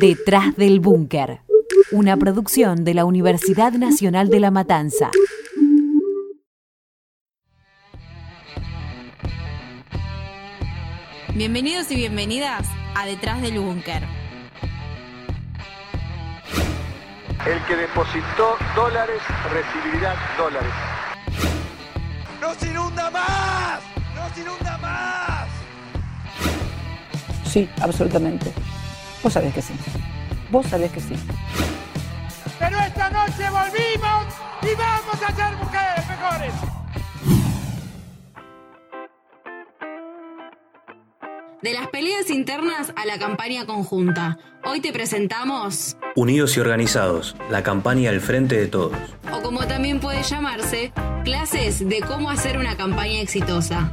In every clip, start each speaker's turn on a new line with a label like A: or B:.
A: Detrás del Búnker, una producción de la Universidad Nacional de La Matanza.
B: Bienvenidos y bienvenidas a Detrás del Búnker.
C: El que depositó dólares recibirá dólares.
D: ¡Nos inunda más! ¡Nos inunda más!
E: Sí, absolutamente. Vos sabés que sí. Vos sabés que sí.
D: Pero esta noche volvimos y vamos a ser mujeres mejores.
B: De las peleas internas a la campaña conjunta. Hoy te presentamos,
F: Unidos y organizados, la campaña al frente de todos.
B: o como también puede llamarse, clases de cómo hacer una campaña exitosa.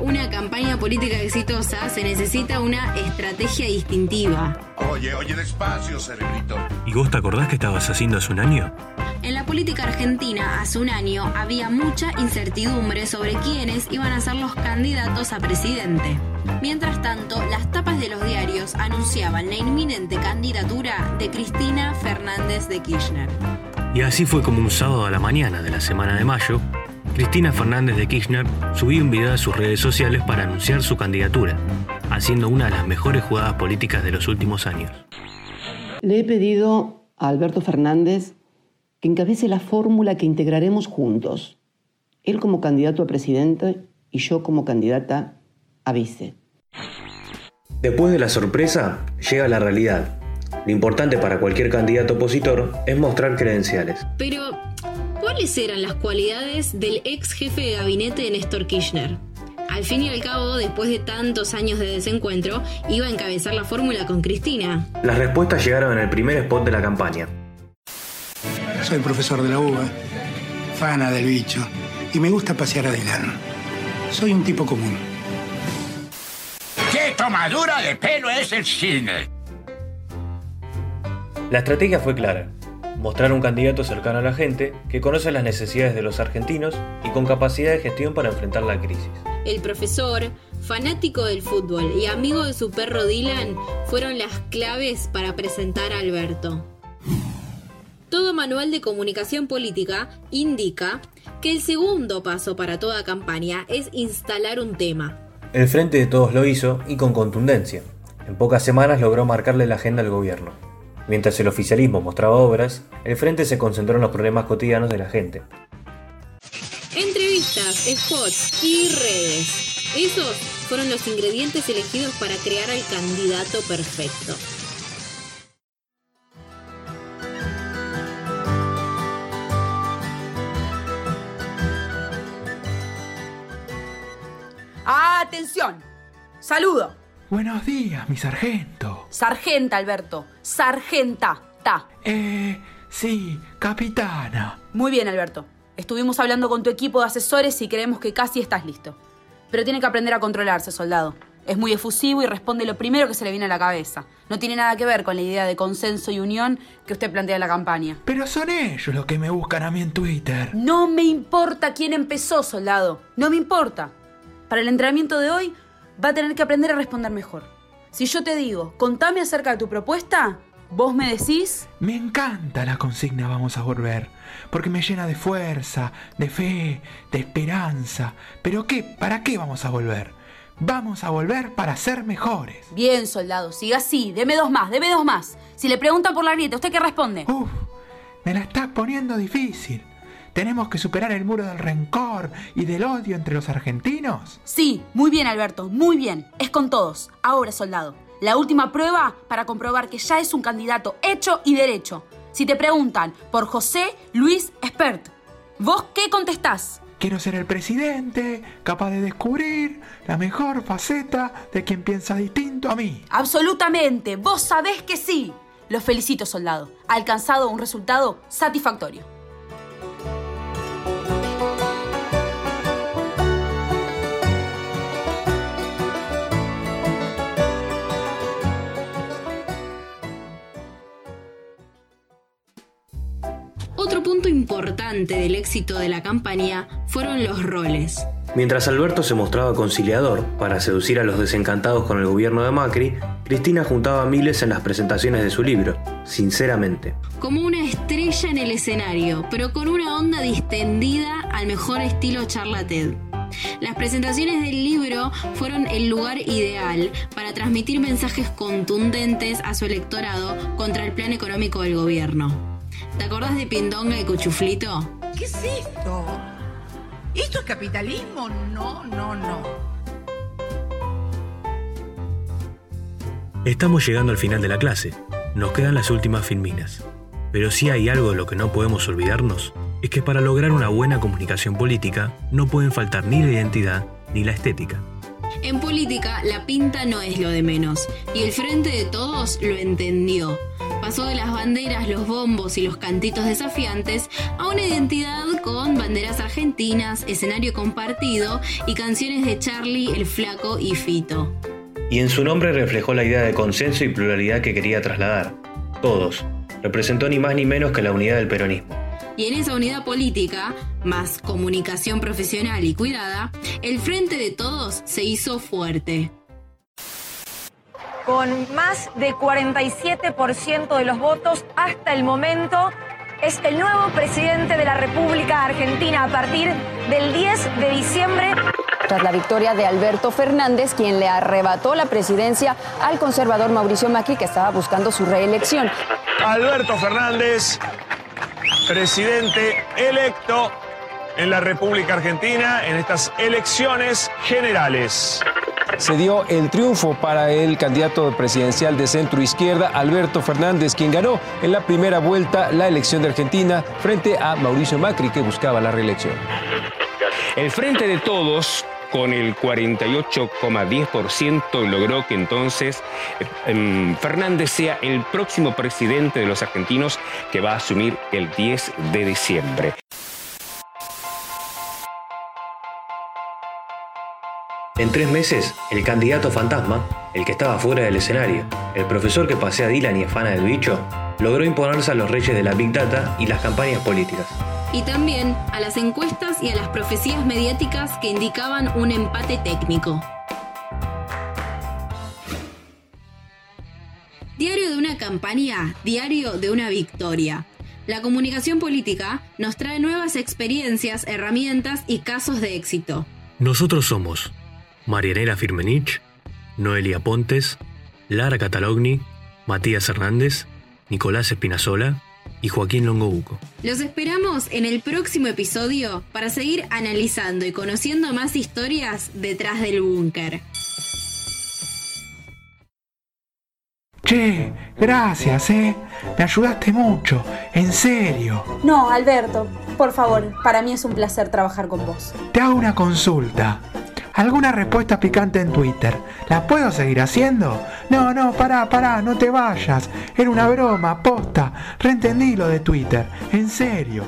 B: Una campaña política exitosa se necesita una estrategia distintiva.
G: Oye, oye, despacio, cerebrito.
F: ¿Y vos te acordás que estabas haciendo hace un año?
B: En la política argentina hace un año había mucha incertidumbre sobre quiénes iban a ser los candidatos a presidente. Mientras tanto, las tapas de los diarios anunciaban la inminente candidatura de Cristina Fernández de Kirchner.
F: Y así fue como un sábado a la mañana de la semana de mayo, Cristina Fernández de Kirchner subió un video a sus redes sociales para anunciar su candidatura, haciendo una de las mejores jugadas políticas de los últimos años.
E: Le he pedido a Alberto Fernández que encabece la fórmula que integraremos juntos. Él como candidato a presidente y yo como candidata a vice.
F: Después de la sorpresa, llega la realidad. Lo importante para cualquier candidato opositor es mostrar credenciales.
B: Pero, ¿cuáles eran las cualidades del ex jefe de gabinete de Néstor Kirchner? Al fin y al cabo, después de tantos años de desencuentro, iba a encabezar la fórmula con Cristina.
F: Las respuestas llegaron en el primer spot de la campaña.
H: Soy profesor de la UBA, fana del bicho, y me gusta pasear a Dylan. Soy un tipo común.
G: ¡Qué tomadura de pelo es el cine!
F: La estrategia fue clara. Mostrar un candidato cercano a la gente, que conoce las necesidades de los argentinos y con capacidad de gestión para enfrentar la crisis.
B: El profesor, fanático del fútbol y amigo de su perro Dylan, fueron las claves para presentar a Alberto. Todo manual de comunicación política indica que el segundo paso para toda campaña es instalar un tema.
F: El Frente de Todos lo hizo y con contundencia. En pocas semanas logró marcarle la agenda al gobierno. Mientras el oficialismo mostraba obras, el Frente se concentró en los problemas cotidianos de la gente.
B: Entrevistas, spots y redes. Esos fueron los ingredientes elegidos para crear al candidato perfecto.
I: ¡Atención! ¡Saludo!
J: Buenos días, mi sargento.
I: Sargenta, Alberto. Sargenta. Ta.
J: Eh, sí, capitana.
I: Muy bien, Alberto. Estuvimos hablando con tu equipo de asesores y creemos que casi estás listo. Pero tiene que aprender a controlarse, soldado. Es muy efusivo y responde lo primero que se le viene a la cabeza. No tiene nada que ver con la idea de consenso y unión que usted plantea en la campaña.
J: Pero son ellos los que me buscan a mí en Twitter.
I: No me importa quién empezó, soldado. No me importa. Para el entrenamiento de hoy va a tener que aprender a responder mejor. Si yo te digo, contame acerca de tu propuesta, vos me decís...
J: Me encanta la consigna Vamos a volver, porque me llena de fuerza, de fe, de esperanza. ¿Pero qué? ¿Para qué vamos a volver? Vamos a volver para ser mejores.
I: Bien, soldado, siga así. Deme dos más, deme dos más. Si le preguntan por la grieta, ¿usted qué responde?
J: Uf, me la estás poniendo difícil. ¿Tenemos que superar el muro del rencor y del odio entre los argentinos?
I: Sí, muy bien, Alberto, muy bien. Es con todos. Ahora, soldado, la última prueba para comprobar que ya es un candidato hecho y derecho. Si te preguntan por José Luis Espert, ¿vos qué contestás?
J: Quiero ser el presidente, capaz de descubrir la mejor faceta de quien piensa distinto a mí.
I: Absolutamente, vos sabés que sí. Los felicito, soldado. Ha alcanzado un resultado satisfactorio.
B: Punto importante del éxito de la campaña fueron los roles.
F: Mientras Alberto se mostraba conciliador para seducir a los desencantados con el gobierno de Macri, Cristina juntaba miles en las presentaciones de su libro, sinceramente.
B: Como una estrella en el escenario, pero con una onda distendida al mejor estilo charla TED. Las presentaciones del libro fueron el lugar ideal para transmitir mensajes contundentes a su electorado contra el plan económico del gobierno. ¿Te acordás de Pindonga y Cuchuflito?
K: ¿Qué es esto? ¿Esto es capitalismo? No, no, no.
F: Estamos llegando al final de la clase. Nos quedan las últimas filminas. Pero si hay algo de lo que no podemos olvidarnos, es que para lograr una buena comunicación política no pueden faltar ni la identidad ni la estética.
B: En política, la pinta no es lo de menos, y el Frente de Todos lo entendió. Pasó de las banderas, los bombos y los cantitos desafiantes a una identidad con banderas argentinas, escenario compartido y canciones de Charlie, el Flaco y Fito.
F: Y en su nombre reflejó la idea de consenso y pluralidad que quería trasladar. Todos. Representó ni más ni menos que la unidad del peronismo.
B: Y en esa unidad política, más comunicación profesional y cuidada, el Frente de Todos se hizo fuerte.
L: Con más de 47% de los votos hasta el momento, es el nuevo presidente de la República Argentina a partir del 10 de diciembre.
M: Tras la victoria de Alberto Fernández, quien le arrebató la presidencia al conservador Mauricio Macri, que estaba buscando su reelección.
N: Alberto Fernández presidente electo en la República Argentina en estas elecciones generales.
O: Se dio el triunfo para el candidato presidencial de centro izquierda, Alberto Fernández, quien ganó en la primera vuelta la elección de Argentina frente a Mauricio Macri, que buscaba la reelección.
P: El Frente de Todos con el 48,10% logró que entonces em, Fernández sea el próximo presidente de los argentinos que va a asumir el 10 de diciembre.
F: En tres meses, el candidato fantasma, el que estaba fuera del escenario, el profesor que pasea a Dylan y afana del bicho, logró imponerse a los reyes de la Big Data y las campañas políticas
B: y también a las encuestas y a las profecías mediáticas que indicaban un empate técnico. Diario de una campaña, diario de una victoria. La comunicación política nos trae nuevas experiencias, herramientas y casos de éxito.
F: Nosotros somos Marianela Firmenich, Noelia Pontes, Lara Catalogni, Matías Hernández, Nicolás Espinazola, y Joaquín Longobuco.
B: Los esperamos en el próximo episodio para seguir analizando y conociendo más historias detrás del búnker.
J: Che, gracias, ¿eh? Me ayudaste mucho, en serio.
I: No, Alberto, por favor, para mí es un placer trabajar con vos.
J: Te hago una consulta alguna respuesta picante en Twitter. ¿La puedo seguir haciendo? No, no, pará, pará, no te vayas. Era una broma, posta. Reentendí lo de Twitter. En serio.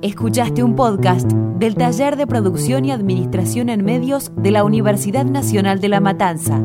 A: Escuchaste un podcast del Taller de Producción y Administración en Medios de la Universidad Nacional de La Matanza.